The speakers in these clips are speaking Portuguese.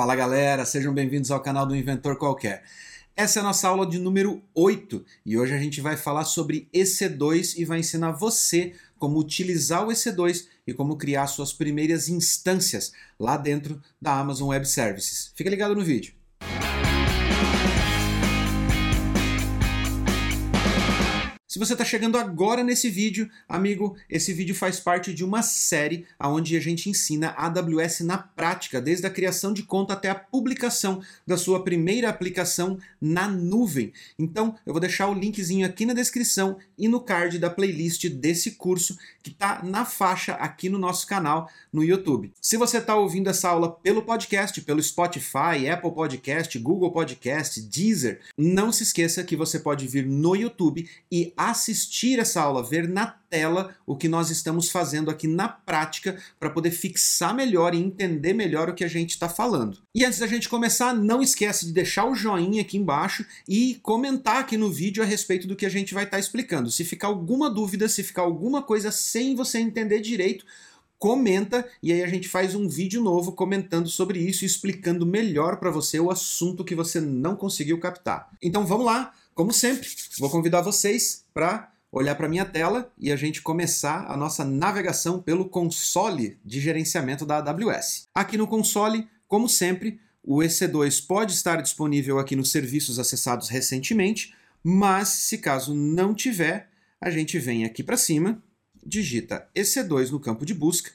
Fala galera, sejam bem-vindos ao canal do Inventor Qualquer. Essa é a nossa aula de número 8 e hoje a gente vai falar sobre EC2 e vai ensinar você como utilizar o EC2 e como criar suas primeiras instâncias lá dentro da Amazon Web Services. Fica ligado no vídeo. Você está chegando agora nesse vídeo, amigo, esse vídeo faz parte de uma série onde a gente ensina AWS na prática, desde a criação de conta até a publicação da sua primeira aplicação na nuvem. Então, eu vou deixar o linkzinho aqui na descrição e no card da playlist desse curso que está na faixa aqui no nosso canal no YouTube. Se você está ouvindo essa aula pelo podcast, pelo Spotify, Apple Podcast, Google Podcast, Deezer, não se esqueça que você pode vir no YouTube e assistir essa aula, ver na tela o que nós estamos fazendo aqui na prática para poder fixar melhor e entender melhor o que a gente está falando. E antes da gente começar, não esquece de deixar o joinha aqui embaixo e comentar aqui no vídeo a respeito do que a gente vai estar tá explicando. Se ficar alguma dúvida, se ficar alguma coisa sem você entender direito, comenta e aí a gente faz um vídeo novo comentando sobre isso explicando melhor para você o assunto que você não conseguiu captar. Então vamos lá, como sempre, vou convidar vocês para olhar para minha tela e a gente começar a nossa navegação pelo console de gerenciamento da AWS. Aqui no console, como sempre, o EC2 pode estar disponível aqui nos serviços acessados recentemente, mas se caso não tiver, a gente vem aqui para cima, digita EC2 no campo de busca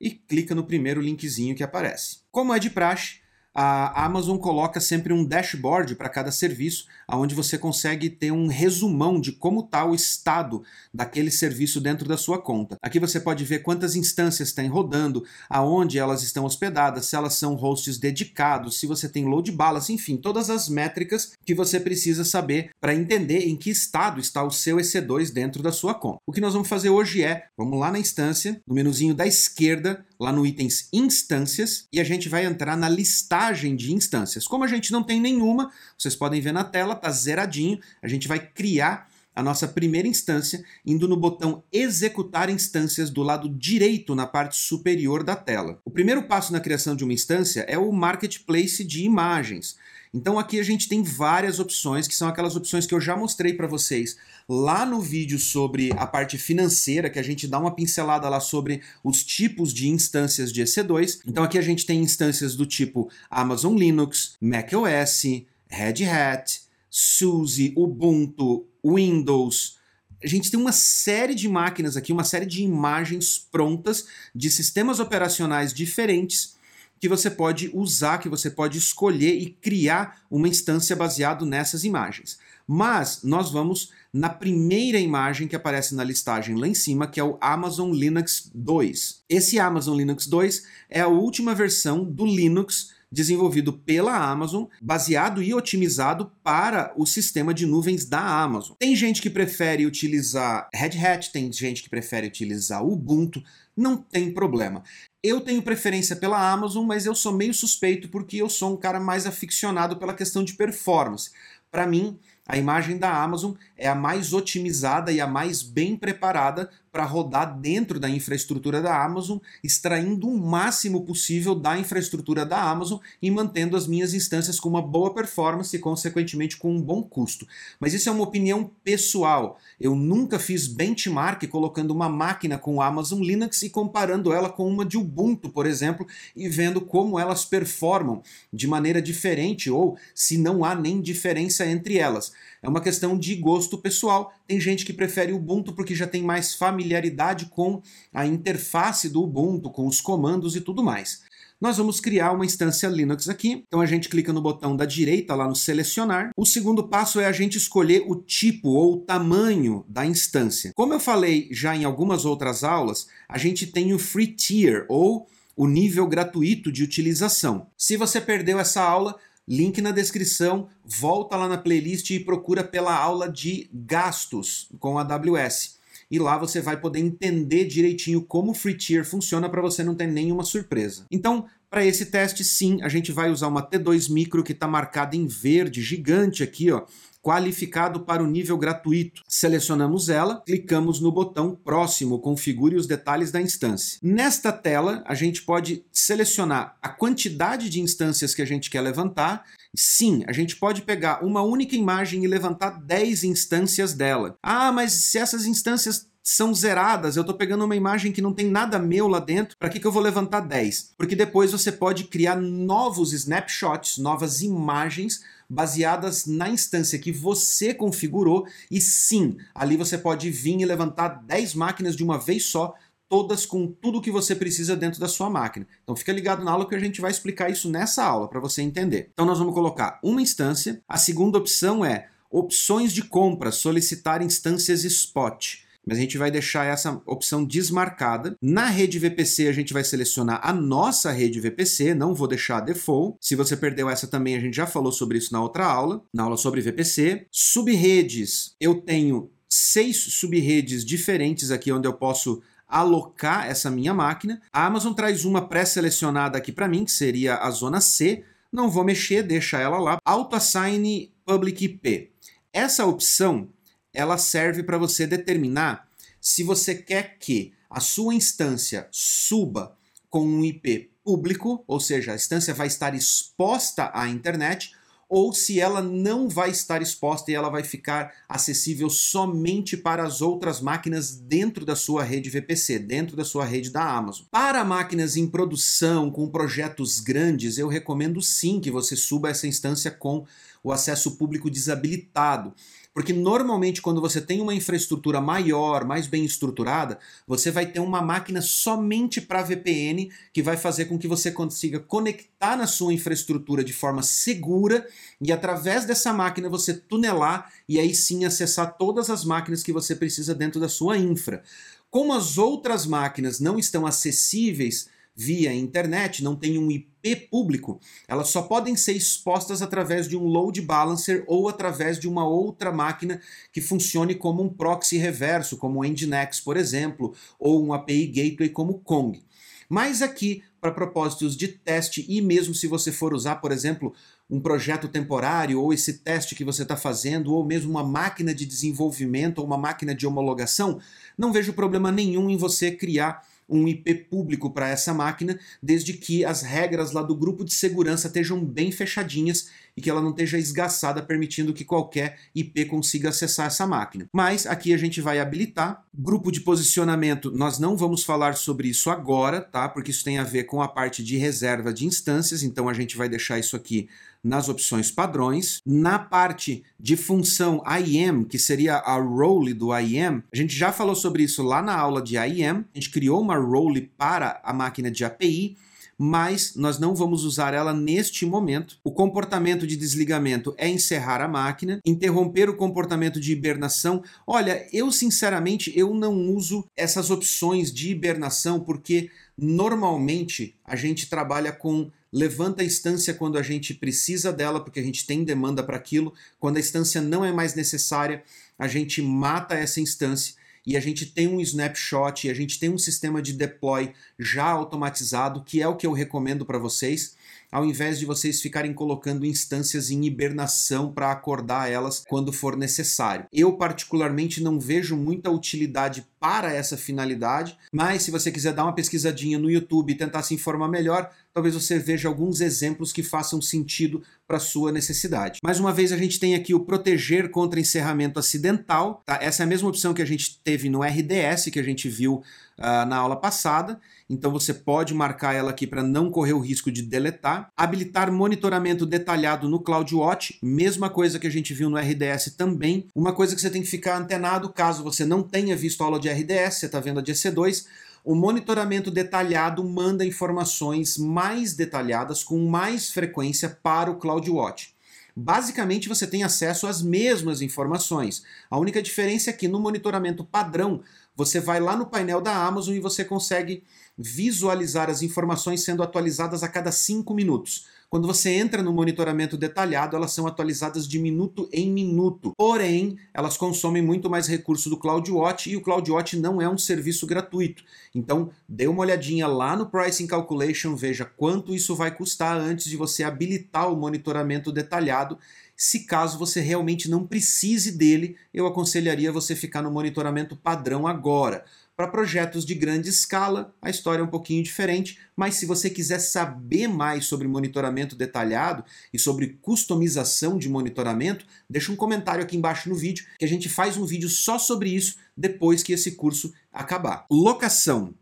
e clica no primeiro linkzinho que aparece. Como é de praxe, a Amazon coloca sempre um dashboard para cada serviço, onde você consegue ter um resumão de como está o estado daquele serviço dentro da sua conta. Aqui você pode ver quantas instâncias tem rodando, aonde elas estão hospedadas, se elas são hosts dedicados, se você tem load balance, enfim, todas as métricas que você precisa saber para entender em que estado está o seu EC2 dentro da sua conta. O que nós vamos fazer hoje é, vamos lá na instância, no menuzinho da esquerda, lá no itens instâncias, e a gente vai entrar na listagem de instâncias. Como a gente não tem nenhuma, vocês podem ver na tela, tá zeradinho, a gente vai criar a nossa primeira instância indo no botão executar instâncias do lado direito na parte superior da tela. O primeiro passo na criação de uma instância é o marketplace de imagens. Então aqui a gente tem várias opções, que são aquelas opções que eu já mostrei para vocês lá no vídeo sobre a parte financeira, que a gente dá uma pincelada lá sobre os tipos de instâncias de EC2. Então aqui a gente tem instâncias do tipo Amazon Linux, macOS, Red Hat, SUSE, Ubuntu, Windows, a gente tem uma série de máquinas aqui, uma série de imagens prontas de sistemas operacionais diferentes que você pode usar, que você pode escolher e criar uma instância baseado nessas imagens. Mas nós vamos na primeira imagem que aparece na listagem lá em cima, que é o Amazon Linux 2. Esse Amazon Linux 2 é a última versão do Linux desenvolvido pela Amazon, baseado e otimizado para o sistema de nuvens da Amazon. Tem gente que prefere utilizar Red Hat, tem gente que prefere utilizar Ubuntu, não tem problema. Eu tenho preferência pela Amazon, mas eu sou meio suspeito porque eu sou um cara mais aficionado pela questão de performance. Para mim, a imagem da Amazon é a mais otimizada e a mais bem preparada para rodar dentro da infraestrutura da Amazon, extraindo o máximo possível da infraestrutura da Amazon e mantendo as minhas instâncias com uma boa performance e, consequentemente, com um bom custo. Mas isso é uma opinião pessoal. Eu nunca fiz benchmark colocando uma máquina com o Amazon Linux e comparando ela com uma de Ubuntu, por exemplo, e vendo como elas performam de maneira diferente ou se não há nem diferença entre elas. É uma questão de gosto pessoal. Tem gente que prefere o Ubuntu porque já tem mais familiaridade com a interface do Ubuntu, com os comandos e tudo mais. Nós vamos criar uma instância Linux aqui. Então a gente clica no botão da direita lá no selecionar. O segundo passo é a gente escolher o tipo ou o tamanho da instância. Como eu falei já em algumas outras aulas, a gente tem o free tier ou o nível gratuito de utilização. Se você perdeu essa aula, Link na descrição, volta lá na playlist e procura pela aula de gastos com a AWS. E lá você vai poder entender direitinho como o Free Tier funciona para você não ter nenhuma surpresa. Então, para esse teste, sim, a gente vai usar uma T2 Micro que está marcada em verde, gigante aqui, ó, qualificado para o nível gratuito. Selecionamos ela, clicamos no botão Próximo, configure os detalhes da instância. Nesta tela, a gente pode selecionar a quantidade de instâncias que a gente quer levantar. Sim, a gente pode pegar uma única imagem e levantar 10 instâncias dela. Ah, mas se essas instâncias são zeradas, eu estou pegando uma imagem que não tem nada meu lá dentro, para que, que eu vou levantar 10? Porque depois você pode criar novos snapshots, novas imagens baseadas na instância que você configurou, e sim, ali você pode vir e levantar 10 máquinas de uma vez só, todas com tudo que você precisa dentro da sua máquina. Então fica ligado na aula que a gente vai explicar isso nessa aula para você entender. Então nós vamos colocar uma instância. A segunda opção é opções de compra, solicitar instâncias spot mas a gente vai deixar essa opção desmarcada. Na rede VPC, a gente vai selecionar a nossa rede VPC, não vou deixar a default. Se você perdeu essa também, a gente já falou sobre isso na outra aula, na aula sobre VPC. Subredes, eu tenho seis subredes diferentes aqui onde eu posso alocar essa minha máquina. A Amazon traz uma pré-selecionada aqui para mim, que seria a zona C. Não vou mexer, deixa ela lá. Auto Assign Public IP. Essa opção ela serve para você determinar se você quer que a sua instância suba com um IP público, ou seja, a instância vai estar exposta à internet, ou se ela não vai estar exposta e ela vai ficar acessível somente para as outras máquinas dentro da sua rede VPC, dentro da sua rede da Amazon. Para máquinas em produção, com projetos grandes, eu recomendo sim que você suba essa instância com o acesso público desabilitado. Porque normalmente, quando você tem uma infraestrutura maior, mais bem estruturada, você vai ter uma máquina somente para VPN que vai fazer com que você consiga conectar na sua infraestrutura de forma segura e através dessa máquina você tunelar e aí sim acessar todas as máquinas que você precisa dentro da sua infra. Como as outras máquinas não estão acessíveis via internet, não tem um IP público, elas só podem ser expostas através de um load balancer ou através de uma outra máquina que funcione como um proxy reverso, como o Nginx, por exemplo, ou um API gateway como Kong. Mas aqui, para propósitos de teste, e mesmo se você for usar, por exemplo, um projeto temporário, ou esse teste que você está fazendo, ou mesmo uma máquina de desenvolvimento, ou uma máquina de homologação, não vejo problema nenhum em você criar um IP público para essa máquina, desde que as regras lá do grupo de segurança estejam bem fechadinhas e que ela não esteja esgaçada, permitindo que qualquer IP consiga acessar essa máquina. Mas aqui a gente vai habilitar. Grupo de posicionamento, nós não vamos falar sobre isso agora, tá? Porque isso tem a ver com a parte de reserva de instâncias, então a gente vai deixar isso aqui nas opções padrões. Na parte de função IAM, que seria a role do IAM, a gente já falou sobre isso lá na aula de IAM. A gente criou uma role para a máquina de API mas nós não vamos usar ela neste momento. O comportamento de desligamento é encerrar a máquina, interromper o comportamento de hibernação. Olha, eu sinceramente eu não uso essas opções de hibernação porque normalmente a gente trabalha com levanta a instância quando a gente precisa dela, porque a gente tem demanda para aquilo. Quando a instância não é mais necessária, a gente mata essa instância e a gente tem um snapshot e a gente tem um sistema de deploy já automatizado, que é o que eu recomendo para vocês ao invés de vocês ficarem colocando instâncias em hibernação para acordar elas quando for necessário. Eu, particularmente, não vejo muita utilidade para essa finalidade, mas se você quiser dar uma pesquisadinha no YouTube e tentar se informar melhor, talvez você veja alguns exemplos que façam sentido para sua necessidade. Mais uma vez a gente tem aqui o proteger contra encerramento acidental, tá? Essa é a mesma opção que a gente teve no RDS que a gente viu uh, na aula passada. Então você pode marcar ela aqui para não correr o risco de deletar. Habilitar monitoramento detalhado no CloudWatch, mesma coisa que a gente viu no RDS também. Uma coisa que você tem que ficar antenado caso você não tenha visto a aula de RDS, você está vendo a de EC2, o monitoramento detalhado manda informações mais detalhadas com mais frequência para o CloudWatch. Basicamente, você tem acesso às mesmas informações. A única diferença é que no monitoramento padrão, você vai lá no painel da Amazon e você consegue visualizar as informações sendo atualizadas a cada 5 minutos. Quando você entra no monitoramento detalhado, elas são atualizadas de minuto em minuto. Porém, elas consomem muito mais recurso do CloudWatch e o CloudWatch não é um serviço gratuito. Então, dê uma olhadinha lá no Pricing Calculation, veja quanto isso vai custar antes de você habilitar o monitoramento detalhado se caso você realmente não precise dele, eu aconselharia você ficar no monitoramento padrão agora. Para projetos de grande escala, a história é um pouquinho diferente, mas se você quiser saber mais sobre monitoramento detalhado e sobre customização de monitoramento, deixa um comentário aqui embaixo no vídeo que a gente faz um vídeo só sobre isso depois que esse curso acabar. Locação.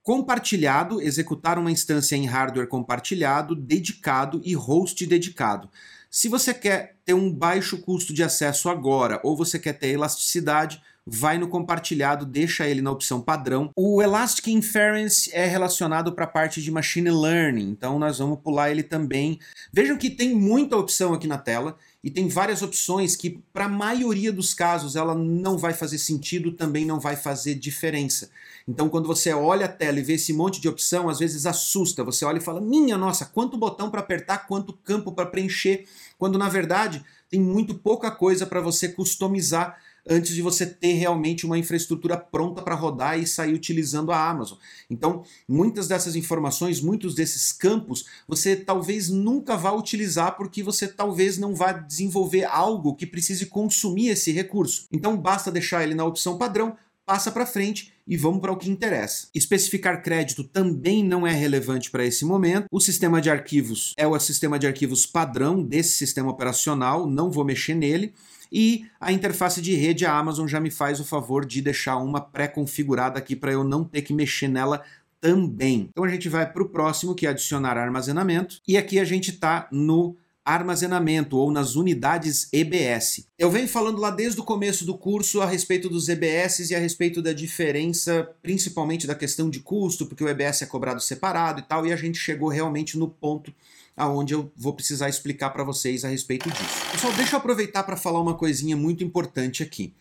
Compartilhado, executar uma instância em hardware compartilhado, dedicado e host dedicado. Se você quer ter um baixo custo de acesso agora ou você quer ter elasticidade, vai no compartilhado, deixa ele na opção padrão. O Elastic Inference é relacionado para a parte de Machine Learning, então nós vamos pular ele também. Vejam que tem muita opção aqui na tela e tem várias opções que, para a maioria dos casos, ela não vai fazer sentido, também não vai fazer diferença. Então, quando você olha a tela e vê esse monte de opção, às vezes assusta. Você olha e fala: minha nossa, quanto botão para apertar, quanto campo para preencher, quando na verdade tem muito pouca coisa para você customizar antes de você ter realmente uma infraestrutura pronta para rodar e sair utilizando a Amazon. Então, muitas dessas informações, muitos desses campos, você talvez nunca vá utilizar porque você talvez não vá desenvolver algo que precise consumir esse recurso. Então, basta deixar ele na opção padrão, passa para frente e vamos para o que interessa. Especificar crédito também não é relevante para esse momento. O sistema de arquivos é o sistema de arquivos padrão desse sistema operacional, não vou mexer nele. E a interface de rede, a Amazon já me faz o favor de deixar uma pré-configurada aqui para eu não ter que mexer nela também. Então a gente vai para o próximo, que é adicionar armazenamento. E aqui a gente está no armazenamento ou nas unidades EBS. Eu venho falando lá desde o começo do curso a respeito dos EBS e a respeito da diferença, principalmente da questão de custo, porque o EBS é cobrado separado e tal, e a gente chegou realmente no ponto aonde eu vou precisar explicar para vocês a respeito disso. Pessoal, deixa eu aproveitar para falar uma coisinha muito importante aqui.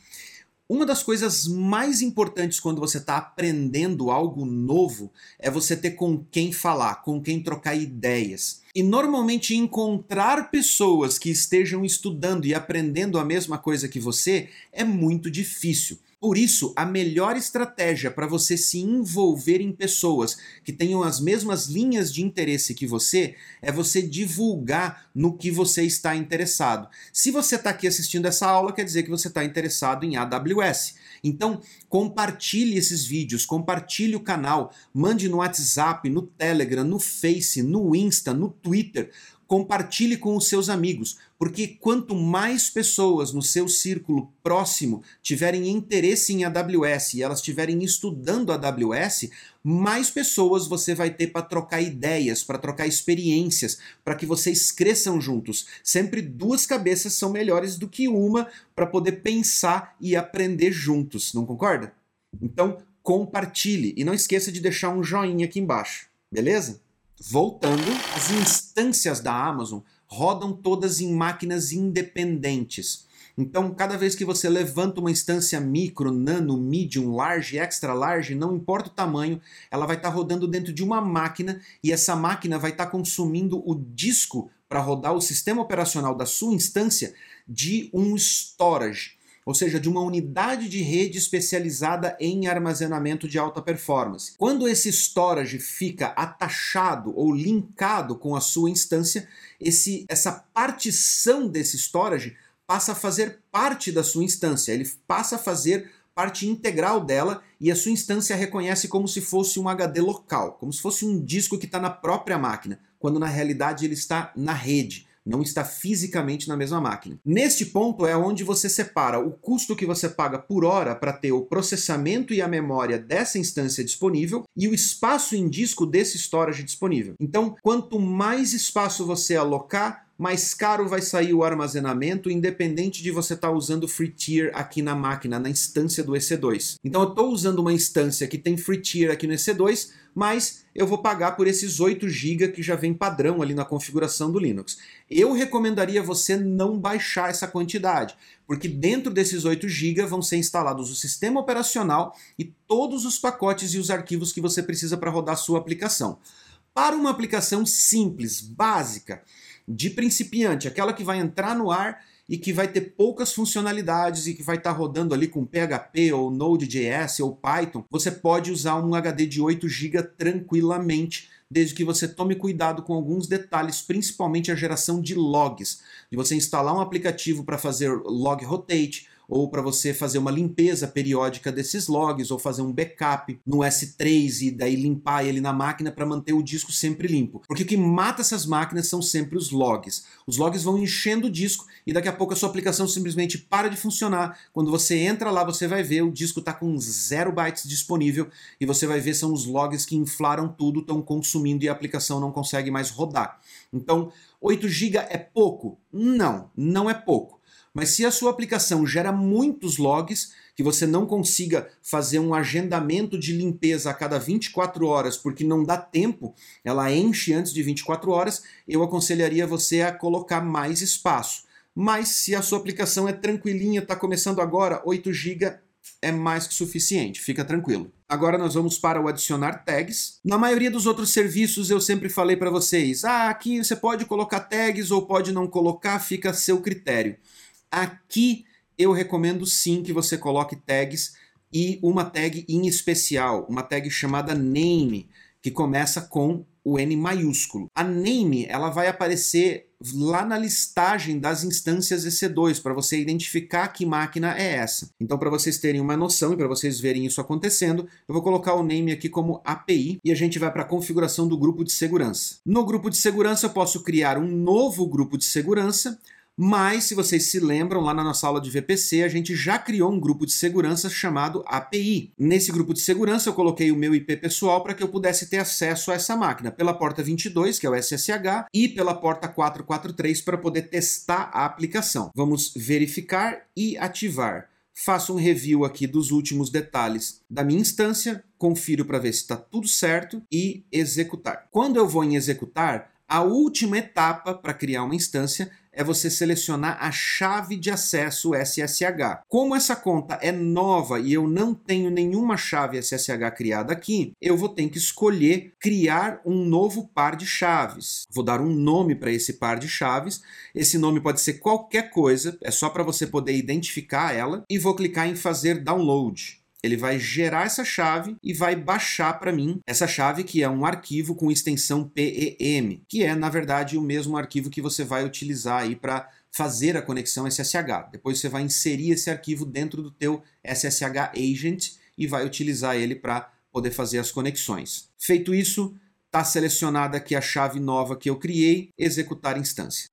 Uma das coisas mais importantes quando você está aprendendo algo novo é você ter com quem falar, com quem trocar ideias. E normalmente encontrar pessoas que estejam estudando e aprendendo a mesma coisa que você é muito difícil. Por isso, a melhor estratégia para você se envolver em pessoas que tenham as mesmas linhas de interesse que você é você divulgar no que você está interessado. Se você está aqui assistindo essa aula, quer dizer que você está interessado em AWS. Então, compartilhe esses vídeos, compartilhe o canal, mande no WhatsApp, no Telegram, no Face, no Insta, no Twitter compartilhe com os seus amigos, porque quanto mais pessoas no seu círculo próximo tiverem interesse em AWS e elas estiverem estudando AWS, mais pessoas você vai ter para trocar ideias, para trocar experiências, para que vocês cresçam juntos. Sempre duas cabeças são melhores do que uma para poder pensar e aprender juntos, não concorda? Então, compartilhe e não esqueça de deixar um joinha aqui embaixo, beleza? Voltando, as instâncias da Amazon rodam todas em máquinas independentes. Então, cada vez que você levanta uma instância micro, nano, medium, large, extra large, não importa o tamanho, ela vai estar tá rodando dentro de uma máquina e essa máquina vai estar tá consumindo o disco para rodar o sistema operacional da sua instância de um storage ou seja, de uma unidade de rede especializada em armazenamento de alta performance. Quando esse storage fica atachado ou linkado com a sua instância, esse, essa partição desse storage passa a fazer parte da sua instância, ele passa a fazer parte integral dela e a sua instância reconhece como se fosse um HD local, como se fosse um disco que está na própria máquina, quando na realidade ele está na rede não está fisicamente na mesma máquina. Neste ponto é onde você separa o custo que você paga por hora para ter o processamento e a memória dessa instância disponível e o espaço em disco desse storage disponível. Então, quanto mais espaço você alocar, mais caro vai sair o armazenamento, independente de você estar tá usando free tier aqui na máquina, na instância do EC2. Então eu estou usando uma instância que tem free tier aqui no EC2, mas eu vou pagar por esses 8 GB que já vem padrão ali na configuração do Linux. Eu recomendaria você não baixar essa quantidade, porque dentro desses 8 GB vão ser instalados o sistema operacional e todos os pacotes e os arquivos que você precisa para rodar a sua aplicação. Para uma aplicação simples, básica, de principiante, aquela que vai entrar no ar e que vai ter poucas funcionalidades e que vai estar tá rodando ali com PHP ou Node.js ou Python, você pode usar um HD de 8 GB tranquilamente, desde que você tome cuidado com alguns detalhes, principalmente a geração de logs, de você instalar um aplicativo para fazer log rotate, ou para você fazer uma limpeza periódica desses logs, ou fazer um backup no S3 e daí limpar ele na máquina para manter o disco sempre limpo. Porque o que mata essas máquinas são sempre os logs. Os logs vão enchendo o disco e daqui a pouco a sua aplicação simplesmente para de funcionar. Quando você entra lá, você vai ver o disco está com 0 bytes disponível e você vai ver são os logs que inflaram tudo, estão consumindo e a aplicação não consegue mais rodar. Então, 8 GB é pouco? Não, não é pouco. Mas se a sua aplicação gera muitos logs, que você não consiga fazer um agendamento de limpeza a cada 24 horas, porque não dá tempo, ela enche antes de 24 horas, eu aconselharia você a colocar mais espaço. Mas se a sua aplicação é tranquilinha, está começando agora, 8 GB é mais que suficiente, fica tranquilo. Agora nós vamos para o adicionar tags. Na maioria dos outros serviços eu sempre falei para vocês, ah, aqui você pode colocar tags ou pode não colocar, fica a seu critério. Aqui eu recomendo sim que você coloque tags e uma tag em especial, uma tag chamada name, que começa com o N maiúsculo. A name ela vai aparecer lá na listagem das instâncias EC2 para você identificar que máquina é essa. Então, para vocês terem uma noção e para vocês verem isso acontecendo, eu vou colocar o name aqui como API e a gente vai para a configuração do grupo de segurança. No grupo de segurança, eu posso criar um novo grupo de segurança mas, se vocês se lembram, lá na nossa aula de VPC, a gente já criou um grupo de segurança chamado API. Nesse grupo de segurança, eu coloquei o meu IP pessoal para que eu pudesse ter acesso a essa máquina pela porta 22, que é o SSH, e pela porta 443 para poder testar a aplicação. Vamos verificar e ativar. Faço um review aqui dos últimos detalhes da minha instância, confiro para ver se está tudo certo e executar. Quando eu vou em executar, a última etapa para criar uma instância é você selecionar a chave de acesso SSH. Como essa conta é nova e eu não tenho nenhuma chave SSH criada aqui, eu vou ter que escolher criar um novo par de chaves. Vou dar um nome para esse par de chaves. Esse nome pode ser qualquer coisa, é só para você poder identificar ela e vou clicar em fazer download ele vai gerar essa chave e vai baixar para mim essa chave que é um arquivo com extensão PEM, que é na verdade o mesmo arquivo que você vai utilizar aí para fazer a conexão SSH. Depois você vai inserir esse arquivo dentro do teu SSH agent e vai utilizar ele para poder fazer as conexões. Feito isso, está selecionada aqui a chave nova que eu criei, executar instância.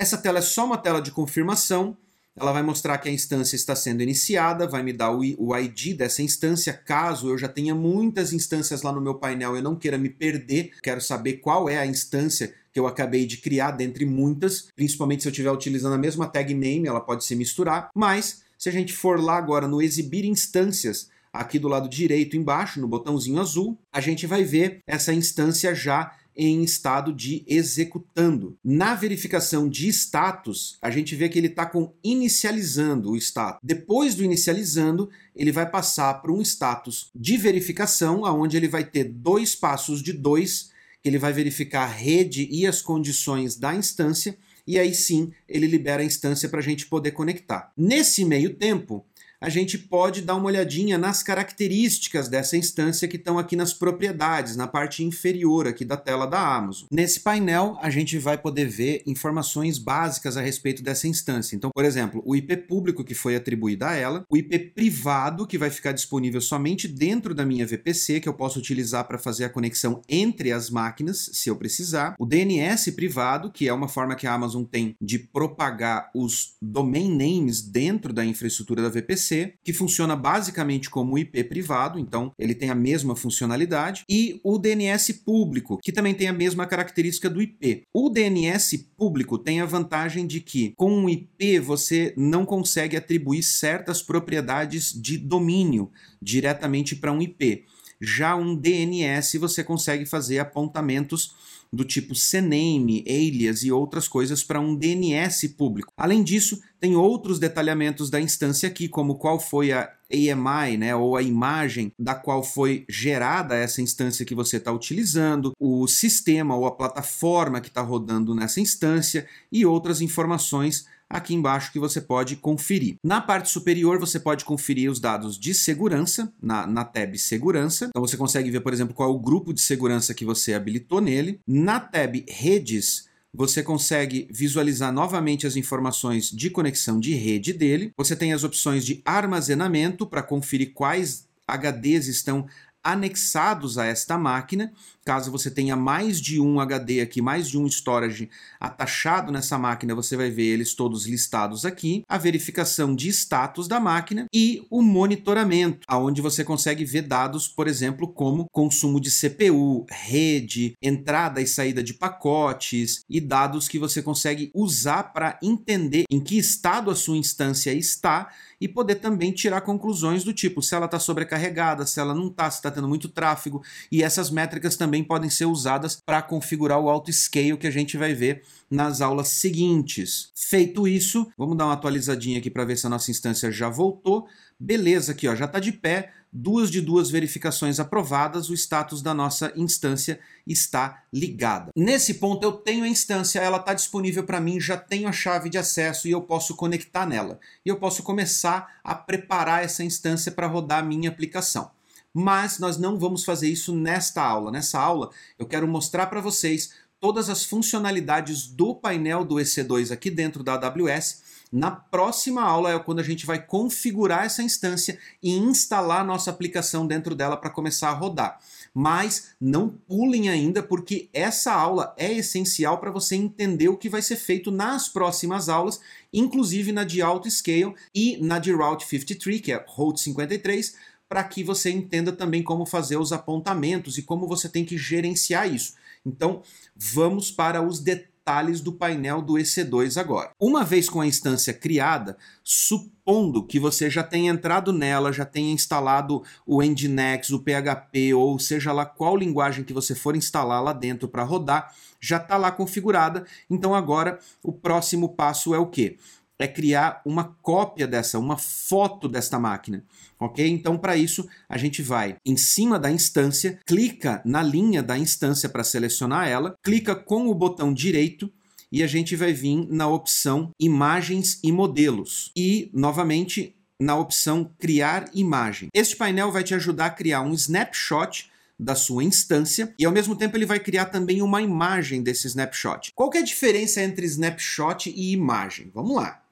Essa tela é só uma tela de confirmação. Ela vai mostrar que a instância está sendo iniciada, vai me dar o ID dessa instância, caso eu já tenha muitas instâncias lá no meu painel e eu não queira me perder, quero saber qual é a instância que eu acabei de criar dentre muitas, principalmente se eu estiver utilizando a mesma tag name, ela pode se misturar, mas se a gente for lá agora no exibir instâncias, aqui do lado direito embaixo, no botãozinho azul, a gente vai ver essa instância já em estado de executando. Na verificação de status, a gente vê que ele está com inicializando o status. Depois do inicializando, ele vai passar para um status de verificação, onde ele vai ter dois passos de dois, que ele vai verificar a rede e as condições da instância, e aí sim ele libera a instância para a gente poder conectar. Nesse meio tempo, a gente pode dar uma olhadinha nas características dessa instância que estão aqui nas propriedades, na parte inferior aqui da tela da Amazon. Nesse painel, a gente vai poder ver informações básicas a respeito dessa instância. Então, por exemplo, o IP público que foi atribuído a ela, o IP privado que vai ficar disponível somente dentro da minha VPC, que eu posso utilizar para fazer a conexão entre as máquinas, se eu precisar, o DNS privado, que é uma forma que a Amazon tem de propagar os domain names dentro da infraestrutura da VPC, que funciona basicamente como IP privado, então ele tem a mesma funcionalidade, e o DNS público, que também tem a mesma característica do IP. O DNS público tem a vantagem de que, com um IP, você não consegue atribuir certas propriedades de domínio diretamente para um IP. Já um DNS você consegue fazer apontamentos do tipo CNAME, alias e outras coisas para um DNS público. Além disso, tem outros detalhamentos da instância aqui, como qual foi a AMI, né, ou a imagem da qual foi gerada essa instância que você está utilizando, o sistema ou a plataforma que está rodando nessa instância e outras informações aqui embaixo que você pode conferir. Na parte superior você pode conferir os dados de segurança, na, na tab segurança. Então você consegue ver, por exemplo, qual é o grupo de segurança que você habilitou nele. Na tab redes, você consegue visualizar novamente as informações de conexão de rede dele. Você tem as opções de armazenamento para conferir quais HDs estão anexados a esta máquina. Caso você tenha mais de um HD aqui, mais de um storage atachado nessa máquina, você vai ver eles todos listados aqui. A verificação de status da máquina e o monitoramento, aonde você consegue ver dados, por exemplo, como consumo de CPU, rede, entrada e saída de pacotes e dados que você consegue usar para entender em que estado a sua instância está e poder também tirar conclusões do tipo se ela está sobrecarregada, se ela não está, se está tendo muito tráfego. E essas métricas também podem ser usadas para configurar o auto-scale que a gente vai ver nas aulas seguintes. Feito isso, vamos dar uma atualizadinha aqui para ver se a nossa instância já voltou. Beleza, aqui ó, já está de pé, duas de duas verificações aprovadas, o status da nossa instância está ligada. Nesse ponto eu tenho a instância, ela está disponível para mim, já tenho a chave de acesso e eu posso conectar nela. E eu posso começar a preparar essa instância para rodar a minha aplicação. Mas nós não vamos fazer isso nesta aula. Nessa aula eu quero mostrar para vocês todas as funcionalidades do painel do EC2 aqui dentro da AWS na próxima aula é quando a gente vai configurar essa instância e instalar nossa aplicação dentro dela para começar a rodar. Mas não pulem ainda, porque essa aula é essencial para você entender o que vai ser feito nas próximas aulas, inclusive na de Auto Scale e na de Route 53, que é Route 53, para que você entenda também como fazer os apontamentos e como você tem que gerenciar isso. Então, vamos para os detalhes do painel do EC2 agora. Uma vez com a instância criada, supondo que você já tenha entrado nela, já tenha instalado o Nginx, o PHP, ou seja lá qual linguagem que você for instalar lá dentro para rodar, já está lá configurada. Então agora o próximo passo é o quê? É criar uma cópia dessa, uma foto desta máquina, ok? Então, para isso, a gente vai em cima da instância, clica na linha da instância para selecionar ela, clica com o botão direito e a gente vai vir na opção Imagens e Modelos. E, novamente, na opção Criar Imagem. Este painel vai te ajudar a criar um snapshot da sua instância e ao mesmo tempo ele vai criar também uma imagem desse snapshot. Qual é a diferença entre snapshot e imagem? Vamos lá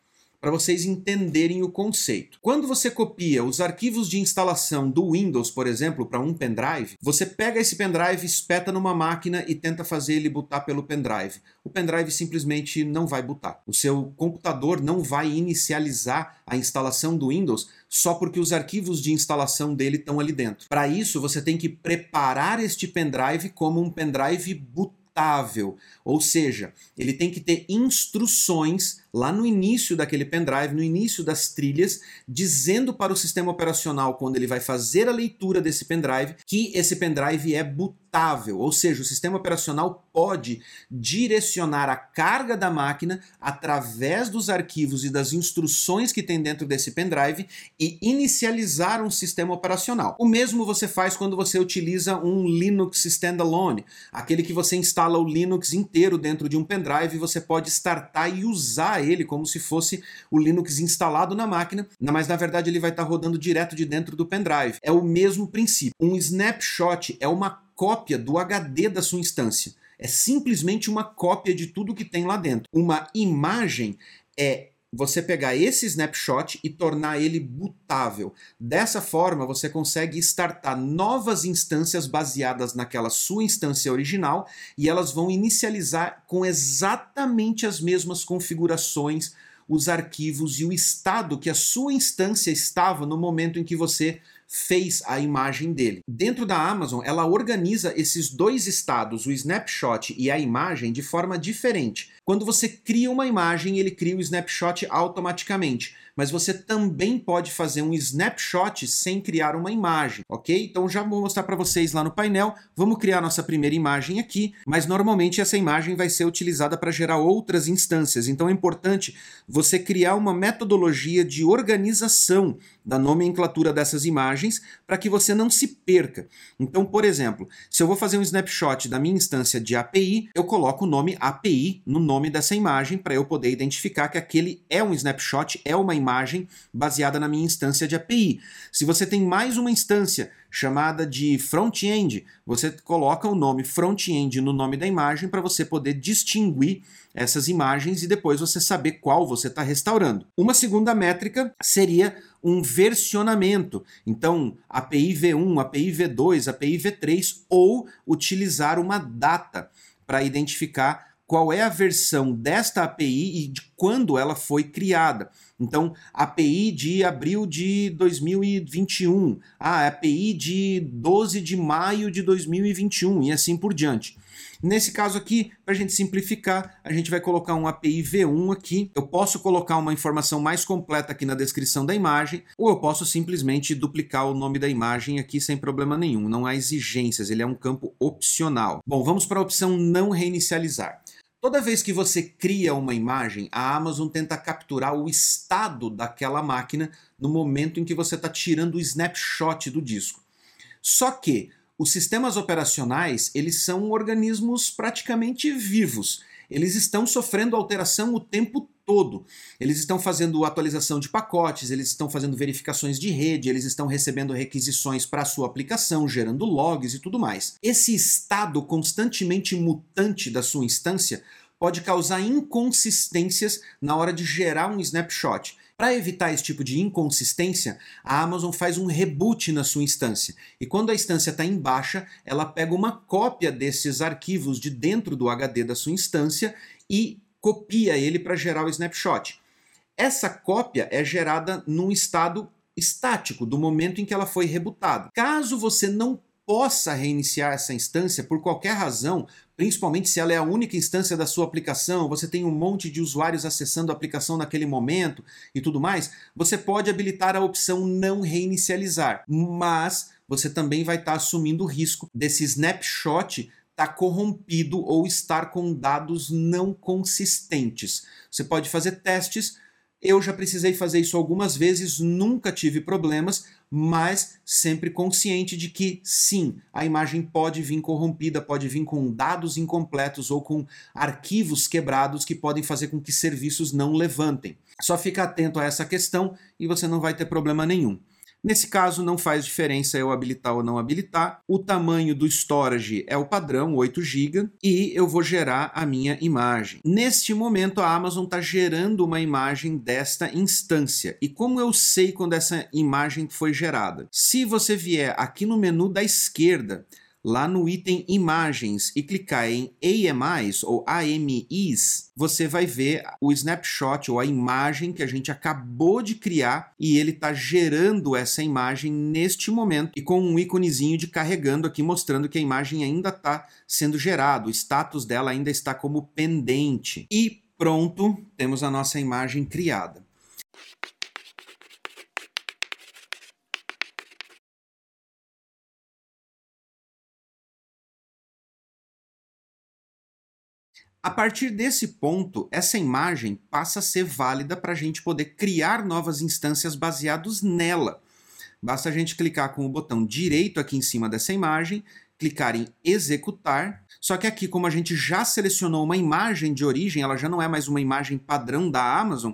para vocês entenderem o conceito. Quando você copia os arquivos de instalação do Windows, por exemplo, para um pendrive, você pega esse pendrive, espeta numa máquina e tenta fazer ele botar pelo pendrive. O pendrive simplesmente não vai botar. O seu computador não vai inicializar a instalação do Windows só porque os arquivos de instalação dele estão ali dentro. Para isso, você tem que preparar este pendrive como um pendrive bootável, ou seja, ele tem que ter instruções lá no início daquele pendrive, no início das trilhas, dizendo para o sistema operacional, quando ele vai fazer a leitura desse pendrive, que esse pendrive é bootável, ou seja, o sistema operacional pode direcionar a carga da máquina através dos arquivos e das instruções que tem dentro desse pendrive e inicializar um sistema operacional. O mesmo você faz quando você utiliza um Linux standalone, aquele que você instala o Linux inteiro dentro de um pendrive e você pode startar e usar ele como se fosse o Linux instalado na máquina, mas na verdade ele vai estar rodando direto de dentro do pendrive. É o mesmo princípio. Um snapshot é uma cópia do HD da sua instância. É simplesmente uma cópia de tudo que tem lá dentro. Uma imagem é você pegar esse snapshot e tornar ele bootável. Dessa forma, você consegue startar novas instâncias baseadas naquela sua instância original e elas vão inicializar com exatamente as mesmas configurações, os arquivos e o estado que a sua instância estava no momento em que você fez a imagem dele. Dentro da Amazon, ela organiza esses dois estados, o snapshot e a imagem, de forma diferente. Quando você cria uma imagem, ele cria o snapshot automaticamente. mas você também pode fazer um snapshot sem criar uma imagem, ok? Então já vou mostrar para vocês lá no painel. Vamos criar nossa primeira imagem aqui, mas normalmente essa imagem vai ser utilizada para gerar outras instâncias. Então é importante você criar uma metodologia de organização da nomenclatura dessas imagens para que você não se perca. Então, por exemplo, se eu vou fazer um snapshot da minha instância de API, eu coloco o nome API no nome dessa imagem para eu poder identificar que aquele é um snapshot, é uma imagem baseada na minha instância de API. Se você tem mais uma instância chamada de front-end, você coloca o nome front-end no nome da imagem para você poder distinguir essas imagens e depois você saber qual você está restaurando. Uma segunda métrica seria um versionamento. Então, API V1, API V2, API V3 ou utilizar uma data para identificar qual é a versão desta API e de quando ela foi criada. Então, API de abril de 2021, a API de 12 de maio de 2021 e assim por diante. Nesse caso aqui, para a gente simplificar, a gente vai colocar um API V1 aqui. Eu posso colocar uma informação mais completa aqui na descrição da imagem, ou eu posso simplesmente duplicar o nome da imagem aqui sem problema nenhum. Não há exigências, ele é um campo opcional. Bom, vamos para a opção não reinicializar. Toda vez que você cria uma imagem, a Amazon tenta capturar o estado daquela máquina no momento em que você está tirando o snapshot do disco. Só que os sistemas operacionais, eles são organismos praticamente vivos. Eles estão sofrendo alteração o tempo todo. Eles estão fazendo atualização de pacotes, eles estão fazendo verificações de rede, eles estão recebendo requisições para a sua aplicação, gerando logs e tudo mais. Esse estado constantemente mutante da sua instância pode causar inconsistências na hora de gerar um snapshot. Para evitar esse tipo de inconsistência, a Amazon faz um reboot na sua instância. E quando a instância está em baixa, ela pega uma cópia desses arquivos de dentro do HD da sua instância e copia ele para gerar o snapshot. Essa cópia é gerada num estado estático, do momento em que ela foi rebootada. Caso você não possa reiniciar essa instância por qualquer razão, principalmente se ela é a única instância da sua aplicação, você tem um monte de usuários acessando a aplicação naquele momento e tudo mais, você pode habilitar a opção não reinicializar, mas você também vai estar tá assumindo o risco desse snapshot estar tá corrompido ou estar com dados não consistentes. Você pode fazer testes eu já precisei fazer isso algumas vezes, nunca tive problemas, mas sempre consciente de que sim, a imagem pode vir corrompida, pode vir com dados incompletos ou com arquivos quebrados que podem fazer com que serviços não levantem. Só fica atento a essa questão e você não vai ter problema nenhum. Nesse caso, não faz diferença eu habilitar ou não habilitar. O tamanho do storage é o padrão, 8 GB, e eu vou gerar a minha imagem. Neste momento, a Amazon está gerando uma imagem desta instância. E como eu sei quando essa imagem foi gerada? Se você vier aqui no menu da esquerda, lá no item Imagens e clicar em AMIs ou AMIs, você vai ver o snapshot ou a imagem que a gente acabou de criar e ele está gerando essa imagem neste momento e com um íconezinho de carregando aqui mostrando que a imagem ainda está sendo gerada, o status dela ainda está como pendente. E pronto, temos a nossa imagem criada. A partir desse ponto, essa imagem passa a ser válida para a gente poder criar novas instâncias baseados nela. Basta a gente clicar com o botão direito aqui em cima dessa imagem, clicar em executar. Só que aqui, como a gente já selecionou uma imagem de origem, ela já não é mais uma imagem padrão da Amazon,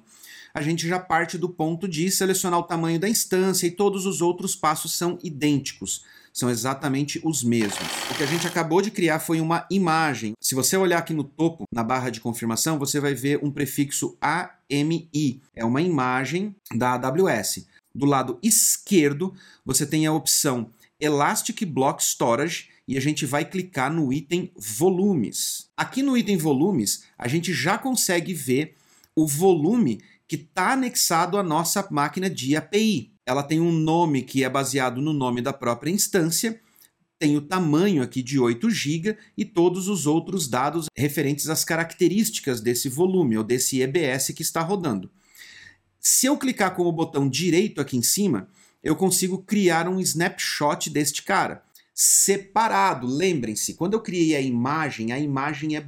a gente já parte do ponto de selecionar o tamanho da instância e todos os outros passos são idênticos são exatamente os mesmos. O que a gente acabou de criar foi uma imagem. Se você olhar aqui no topo, na barra de confirmação, você vai ver um prefixo AMI. É uma imagem da AWS. Do lado esquerdo, você tem a opção Elastic Block Storage e a gente vai clicar no item volumes. Aqui no item volumes, a gente já consegue ver o volume que está anexado à nossa máquina de API ela tem um nome que é baseado no nome da própria instância, tem o tamanho aqui de 8 GB e todos os outros dados referentes às características desse volume ou desse EBS que está rodando. Se eu clicar com o botão direito aqui em cima, eu consigo criar um snapshot deste cara. Separado, lembrem-se, quando eu criei a imagem, a imagem é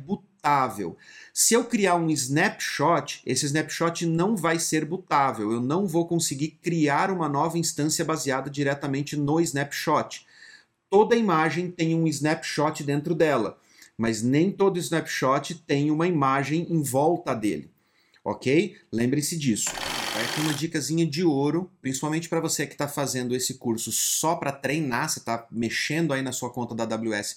botável. Se eu criar um snapshot, esse snapshot não vai ser botável. Eu não vou conseguir criar uma nova instância baseada diretamente no snapshot. Toda imagem tem um snapshot dentro dela, mas nem todo snapshot tem uma imagem em volta dele. Ok? Lembrem-se disso. Aqui uma dicasinha de ouro, principalmente para você que está fazendo esse curso só para treinar, você está mexendo aí na sua conta da AWS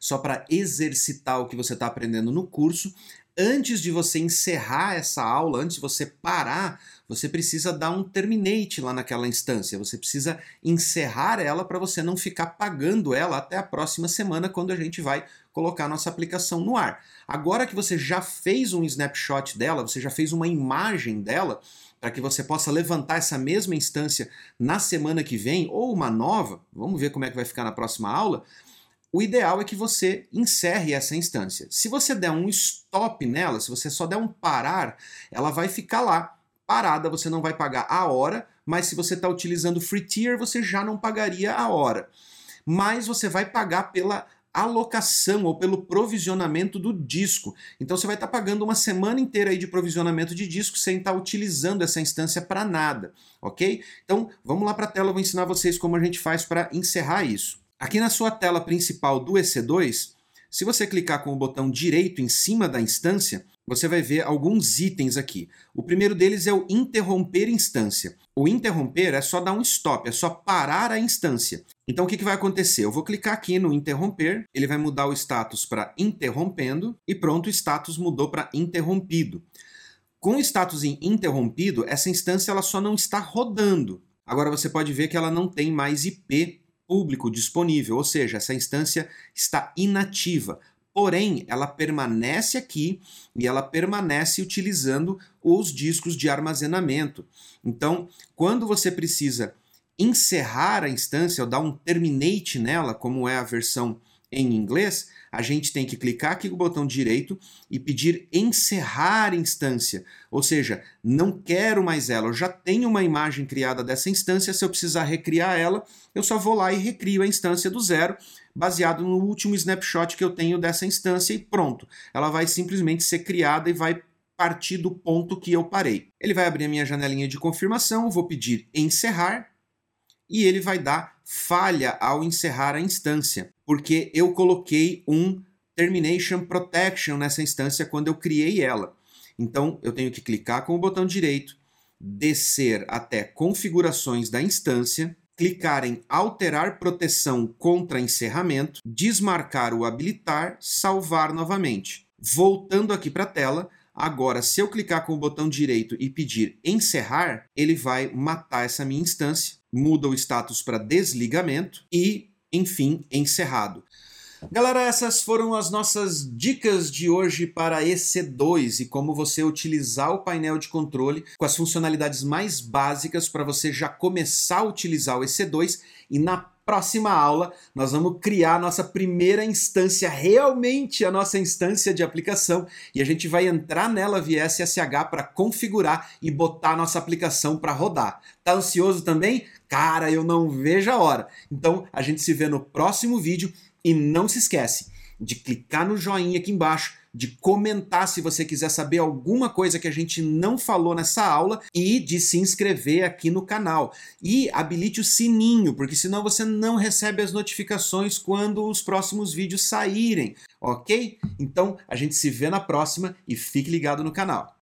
só para exercitar o que você está aprendendo no curso antes de você encerrar essa aula, antes de você parar, você precisa dar um terminate lá naquela instância. Você precisa encerrar ela para você não ficar pagando ela até a próxima semana, quando a gente vai colocar nossa aplicação no ar. Agora que você já fez um snapshot dela, você já fez uma imagem dela, para que você possa levantar essa mesma instância na semana que vem, ou uma nova, vamos ver como é que vai ficar na próxima aula o ideal é que você encerre essa instância. Se você der um stop nela, se você só der um parar, ela vai ficar lá parada, você não vai pagar a hora, mas se você está utilizando free tier, você já não pagaria a hora. Mas você vai pagar pela alocação ou pelo provisionamento do disco. Então você vai estar tá pagando uma semana inteira aí de provisionamento de disco sem estar tá utilizando essa instância para nada, ok? Então vamos lá para a tela, eu vou ensinar vocês como a gente faz para encerrar isso. Aqui na sua tela principal do EC2, se você clicar com o botão direito em cima da instância, você vai ver alguns itens aqui. O primeiro deles é o interromper instância. O interromper é só dar um stop, é só parar a instância. Então o que, que vai acontecer? Eu vou clicar aqui no interromper, ele vai mudar o status para interrompendo e pronto, o status mudou para interrompido. Com o status em interrompido, essa instância ela só não está rodando. Agora você pode ver que ela não tem mais IP público disponível, ou seja, essa instância está inativa. Porém, ela permanece aqui e ela permanece utilizando os discos de armazenamento. Então, quando você precisa encerrar a instância ou dar um terminate nela, como é a versão em inglês, a gente tem que clicar aqui com o botão direito e pedir encerrar instância. Ou seja, não quero mais ela, eu já tenho uma imagem criada dessa instância, se eu precisar recriar ela, eu só vou lá e recrio a instância do zero, baseado no último snapshot que eu tenho dessa instância e pronto. Ela vai simplesmente ser criada e vai partir do ponto que eu parei. Ele vai abrir a minha janelinha de confirmação, vou pedir encerrar e ele vai dar falha ao encerrar a instância, porque eu coloquei um termination protection nessa instância quando eu criei ela. Então eu tenho que clicar com o botão direito, descer até configurações da instância, clicar em alterar proteção contra encerramento, desmarcar o habilitar, salvar novamente. Voltando aqui para a tela, Agora, se eu clicar com o botão direito e pedir encerrar, ele vai matar essa minha instância, muda o status para desligamento e, enfim, encerrado. Galera, essas foram as nossas dicas de hoje para EC2 e como você utilizar o painel de controle com as funcionalidades mais básicas para você já começar a utilizar o EC2 e na próxima aula nós vamos criar a nossa primeira instância, realmente a nossa instância de aplicação, e a gente vai entrar nela via SSH para configurar e botar a nossa aplicação para rodar. Tá ansioso também? Cara, eu não vejo a hora. Então a gente se vê no próximo vídeo e não se esquece de clicar no joinha aqui embaixo, de comentar se você quiser saber alguma coisa que a gente não falou nessa aula e de se inscrever aqui no canal. E habilite o sininho, porque senão você não recebe as notificações quando os próximos vídeos saírem, ok? Então a gente se vê na próxima e fique ligado no canal.